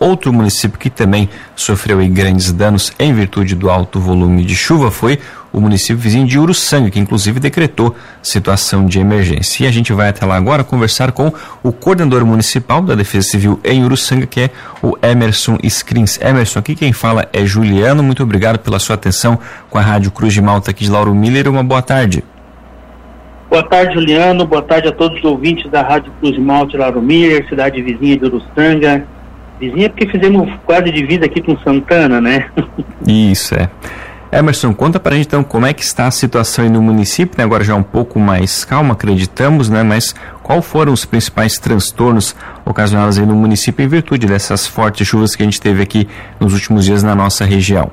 Outro município que também sofreu grandes danos em virtude do alto volume de chuva foi o município vizinho de Uruçanga, que inclusive decretou situação de emergência. E a gente vai até lá agora conversar com o coordenador municipal da Defesa Civil em Uruçanga, que é o Emerson Scrins. Emerson, aqui quem fala é Juliano. Muito obrigado pela sua atenção com a Rádio Cruz de Malta aqui de Lauro Miller. Uma boa tarde. Boa tarde, Juliano. Boa tarde a todos os ouvintes da Rádio Cruz de Malta Lauro Miller, cidade vizinha de Uruçanga vizinha porque fizemos quase divisa aqui com Santana, né? Isso, é. Emerson, conta pra gente então como é que está a situação aí no município, né? agora já um pouco mais calma, acreditamos, né? Mas qual foram os principais transtornos ocasionados aí no município em virtude dessas fortes chuvas que a gente teve aqui nos últimos dias na nossa região?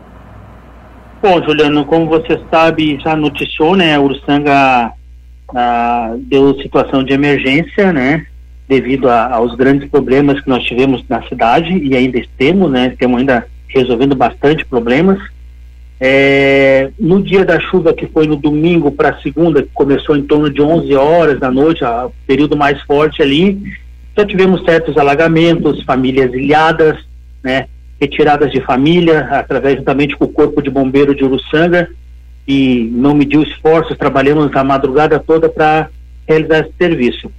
Bom, Juliano, como você sabe, já noticiou, né? Uruçanga ah, deu situação de emergência, né? Devido a, aos grandes problemas que nós tivemos na cidade e ainda temos, né? Estamos ainda resolvendo bastante problemas. É, no dia da chuva, que foi no domingo para segunda, que começou em torno de 11 horas da noite, o período mais forte ali, já tivemos certos alagamentos, famílias ilhadas, né? Retiradas de família, através juntamente com o Corpo de Bombeiro de Uruçanga, e não mediu esforços, trabalhamos a madrugada toda para realizar esse serviço.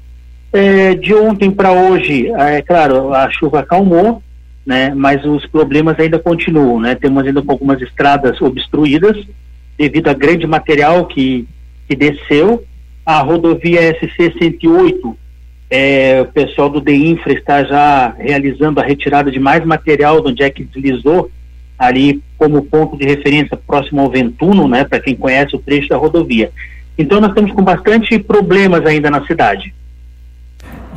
É, de ontem para hoje, é claro, a chuva acalmou, né, mas os problemas ainda continuam, né? Temos ainda algumas estradas obstruídas devido a grande material que, que desceu. A rodovia SC 108, é, o pessoal do DEINFRA está já realizando a retirada de mais material de onde é que deslizou ali como ponto de referência próximo ao Ventuno, né, para quem conhece o trecho da rodovia. Então nós estamos com bastante problemas ainda na cidade.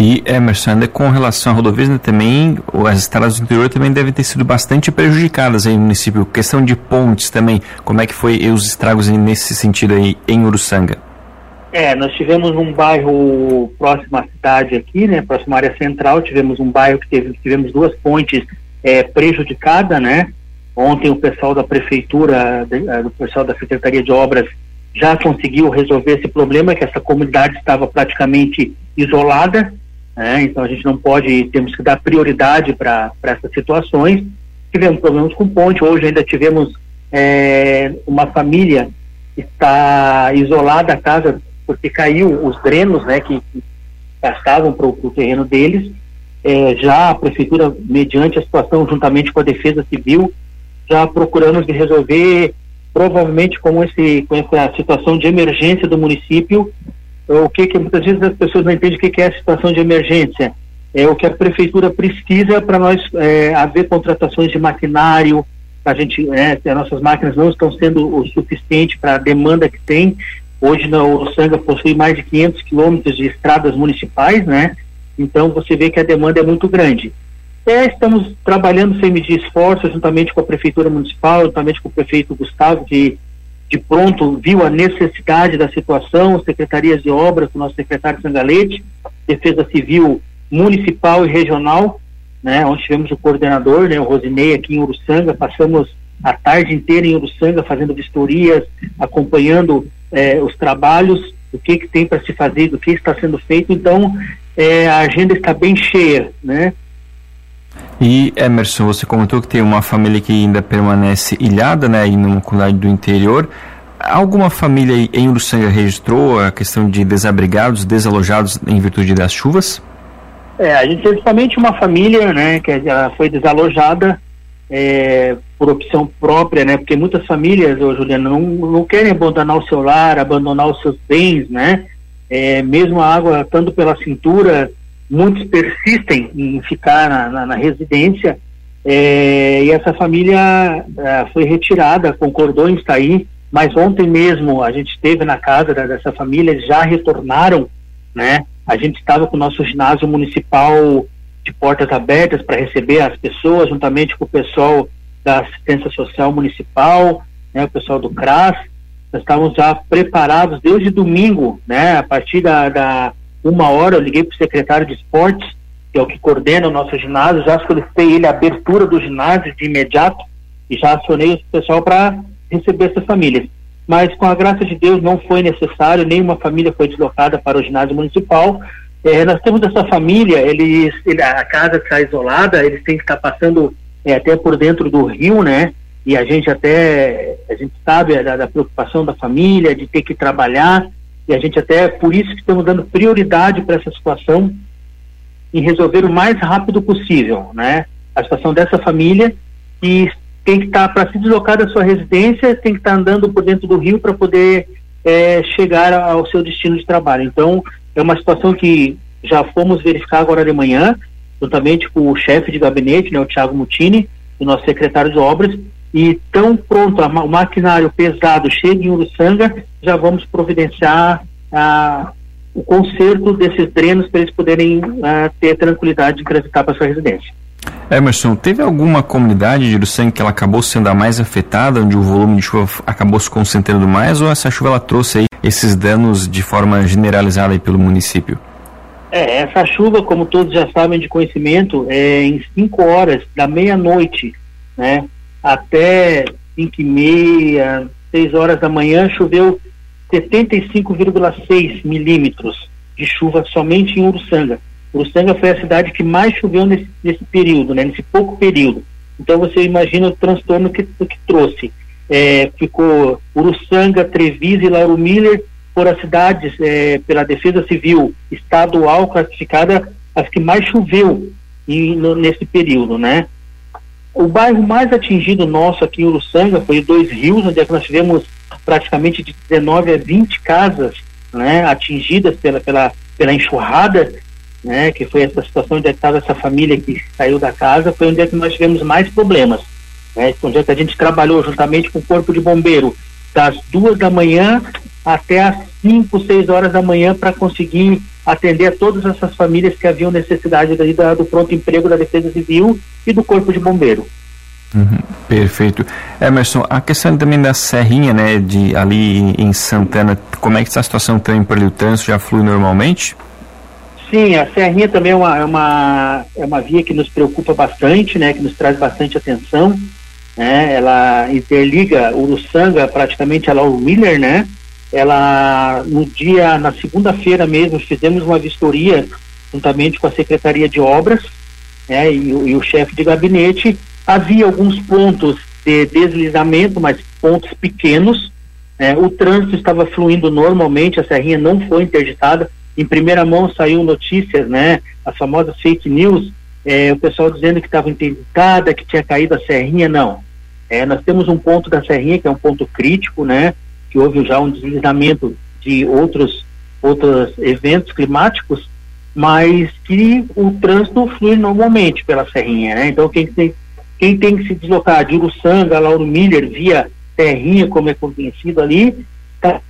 E Emerson, ainda com relação à rodovia, né, também as estradas do interior também devem ter sido bastante prejudicadas aí no município. Questão de pontes também, como é que foi os estragos nesse sentido aí em Uruçanga? É, nós tivemos um bairro próximo à cidade aqui, né, próximo à área central, tivemos um bairro que teve, tivemos duas pontes é, prejudicadas, né, ontem o pessoal da prefeitura, o pessoal da Secretaria de Obras já conseguiu resolver esse problema, que essa comunidade estava praticamente isolada, né? então a gente não pode, temos que dar prioridade para essas situações. Tivemos problemas com ponte, hoje ainda tivemos é, uma família que está isolada a casa porque caiu os drenos né, que, passavam para o terreno deles. É, já a prefeitura, mediante a situação, juntamente com a defesa civil, já procuramos de resolver provavelmente com, esse, com essa situação de emergência do município, o que, que muitas vezes as pessoas não entendem o que, que é a situação de emergência. É o que a prefeitura precisa para nós é, haver contratações de maquinário, a gente, é, as nossas máquinas não estão sendo o suficiente para a demanda que tem. Hoje na Uruçanga possui mais de 500 quilômetros de estradas municipais, né? Então você vê que a demanda é muito grande. É, estamos trabalhando sem medir esforços, juntamente com a Prefeitura Municipal, juntamente com o prefeito Gustavo, que de pronto viu a necessidade da situação, secretarias de obras, o nosso secretário Sangalete, Defesa Civil Municipal e Regional, né, onde tivemos o coordenador, né, o Rosinei, aqui em Uruçanga, passamos a tarde inteira em Uruçanga fazendo vistorias, acompanhando eh, os trabalhos, o que, que tem para se fazer, do que está sendo feito, então eh, a agenda está bem cheia, né? E Emerson, você comentou que tem uma família que ainda permanece ilhada, né, em uma comunidade do interior. Alguma família em Uruçanga registrou a questão de desabrigados, desalojados em virtude das chuvas? É, a gente teve somente uma família, né, que ela foi desalojada é, por opção própria, né, porque muitas famílias, ô, Juliana, não, não querem abandonar o seu lar, abandonar os seus bens, né, é, mesmo a água estando pela cintura, muitos persistem em ficar na, na, na residência é, e essa família é, foi retirada, concordou em sair, mas ontem mesmo a gente esteve na casa dessa família, eles já retornaram, né? A gente estava com o nosso ginásio municipal de portas abertas para receber as pessoas, juntamente com o pessoal da assistência social municipal, né, o pessoal do CRAS, nós estávamos já preparados desde domingo, né, a partir da, da uma hora eu liguei para o secretário de esportes, que é o que coordena o nosso ginásio, já solicitei ele a abertura do ginásio de imediato e já acionei o pessoal para receber essas famílias. Mas com a graça de Deus não foi necessário, nenhuma família foi deslocada para o ginásio municipal. É, nós temos essa família, eles, ele, a casa está isolada, eles têm que estar passando é, até por dentro do rio, né? E a gente até, a gente sabe da, da preocupação da família, de ter que trabalhar, e a gente até, por isso que estamos dando prioridade para essa situação, em resolver o mais rápido possível, né? A situação dessa família e tem que estar para se deslocar da sua residência, tem que estar andando por dentro do rio para poder é, chegar ao seu destino de trabalho. Então, é uma situação que já fomos verificar agora de manhã, juntamente com o chefe de gabinete, né, o Tiago Mutini, o nosso secretário de obras, e tão pronto o maquinário pesado chega em Uruçanga, já vamos providenciar a, o conserto desses drenos para eles poderem uh, ter tranquilidade de transitar para sua residência. Emerson, teve alguma comunidade de Uruçanga que ela acabou sendo a mais afetada, onde o volume de chuva acabou se concentrando mais, ou essa chuva ela trouxe aí esses danos de forma generalizada aí pelo município? É, essa chuva, como todos já sabem de conhecimento, é em 5 horas da meia-noite, né, até 5 e meia, 6 horas da manhã, choveu 75,6 milímetros de chuva somente em Uruçanga. Uruçanga foi a cidade que mais choveu nesse, nesse período, né, nesse pouco período. Então você imagina o transtorno que, que trouxe. É, ficou Uruçanga, Treviso e Lauro Miller foram as cidades é, pela Defesa Civil estadual classificada as que mais choveu em, no, nesse período, né? O bairro mais atingido nosso aqui em Uruçanga foi Dois Rios, onde é nós tivemos praticamente de 19 a 20 casas né, atingidas pela, pela, pela enxurrada, né, que foi essa situação onde é estava essa família que saiu da casa, foi onde é que nós tivemos mais problemas. Né, onde é que a gente trabalhou juntamente com o Corpo de Bombeiro das duas da manhã até as 5, 6 horas da manhã para conseguir atender a todas essas famílias que haviam necessidade daí da, do pronto emprego da Defesa Civil e do Corpo de Bombeiro. Uhum, perfeito. Emerson, a questão também da Serrinha, né, de ali em Santana, como é que está a situação também por ali? O trânsito já flui normalmente? Sim, a Serrinha também é uma, é uma, é uma via que nos preocupa bastante, né, que nos traz bastante atenção. Né, ela interliga Uruçanga praticamente a Lauro Miller, né, ela no dia na segunda-feira mesmo fizemos uma vistoria juntamente com a secretaria de obras né, e, e o chefe de gabinete. Havia alguns pontos de deslizamento mas pontos pequenos né, o trânsito estava fluindo normalmente a serrinha não foi interditada. Em primeira mão saiu notícias né as famosas fake news é, o pessoal dizendo que estava interditada que tinha caído a serrinha. Não. É, nós temos um ponto da serrinha que é um ponto crítico né que houve já um deslizamento de outros, outros eventos climáticos, mas que o trânsito flui normalmente pela Serrinha, né? Então quem tem, quem tem que se deslocar de Uruçanga, Lauro Miller, via Serrinha, como é conhecido ali, está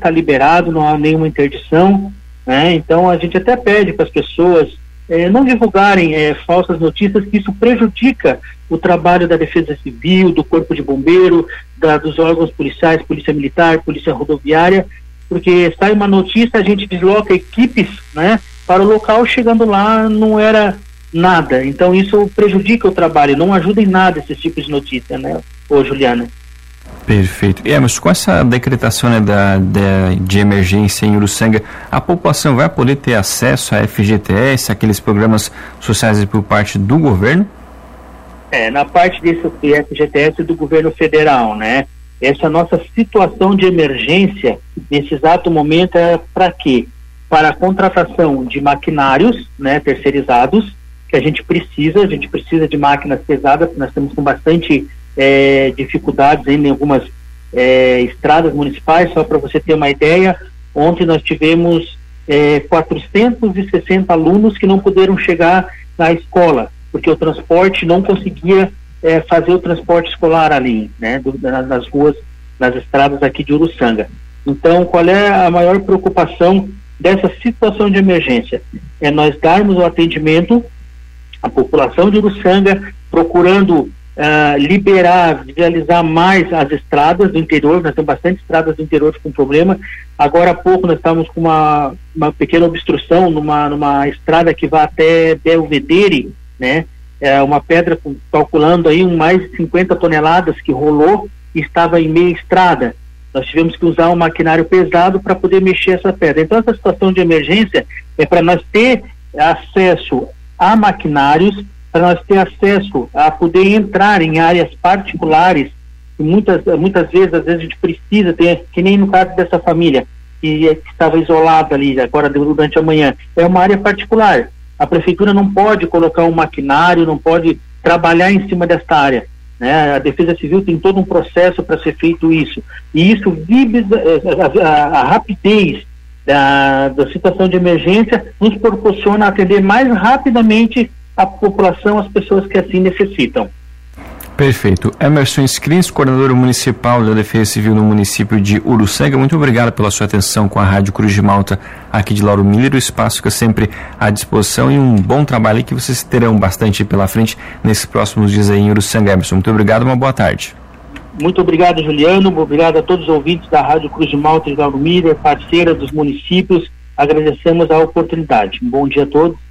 tá liberado, não há nenhuma interdição, né? Então a gente até pede para as pessoas é, não divulgarem é, falsas notícias, que isso prejudica o trabalho da Defesa Civil, do Corpo de Bombeiro, da, dos órgãos policiais, Polícia Militar, Polícia Rodoviária, porque sai uma notícia, a gente desloca equipes né, para o local, chegando lá não era nada. Então isso prejudica o trabalho, não ajuda em nada esse tipo de notícia, né, ô Juliana? Perfeito. É, mas com essa decretação né, da, da, de emergência em Uruçanga, a população vai poder ter acesso a FGTS, aqueles programas sociais por parte do governo? É, na parte desse FGTS do governo federal, né? Essa nossa situação de emergência, nesse exato momento, é para quê? Para a contratação de maquinários, né, terceirizados, que a gente precisa, a gente precisa de máquinas pesadas, nós estamos com bastante é, dificuldades em algumas é, estradas municipais, só para você ter uma ideia, ontem nós tivemos é, 460 alunos que não puderam chegar na escola, porque o transporte não conseguia é, fazer o transporte escolar ali, né, do, nas ruas, nas estradas aqui de Uruçanga. Então, qual é a maior preocupação dessa situação de emergência? É nós darmos o atendimento à população de Uruçanga, procurando uh, liberar, realizar mais as estradas do interior, nós temos bastante estradas do interior com problema. Agora há pouco nós estávamos com uma, uma pequena obstrução numa, numa estrada que vai até Belvedere, né? É uma pedra calculando aí um mais de 50 toneladas que rolou e estava em meia estrada. Nós tivemos que usar um maquinário pesado para poder mexer essa pedra. Então, essa situação de emergência é para nós ter acesso a maquinários, para nós ter acesso a poder entrar em áreas particulares, e muitas, muitas vezes, às vezes a gente precisa ter, que nem no caso dessa família, que, que estava isolada ali agora durante a manhã, é uma área particular. A prefeitura não pode colocar um maquinário, não pode trabalhar em cima desta área. Né? A Defesa Civil tem todo um processo para ser feito isso. E isso vive a, a, a rapidez da, da situação de emergência nos proporciona atender mais rapidamente a população, as pessoas que assim necessitam. Perfeito. Emerson Scrins, coordenador municipal da Defesa Civil no município de Uruçanga, muito obrigado pela sua atenção com a Rádio Cruz de Malta aqui de Lauro Miller. O espaço fica sempre à disposição e um bom trabalho que vocês terão bastante pela frente nesses próximos dias aí em Uruçanga. Emerson, muito obrigado, uma boa tarde. Muito obrigado, Juliano. Obrigado a todos os ouvintes da Rádio Cruz de Malta de Lauro Miller, parceira dos municípios. Agradecemos a oportunidade. Um bom dia a todos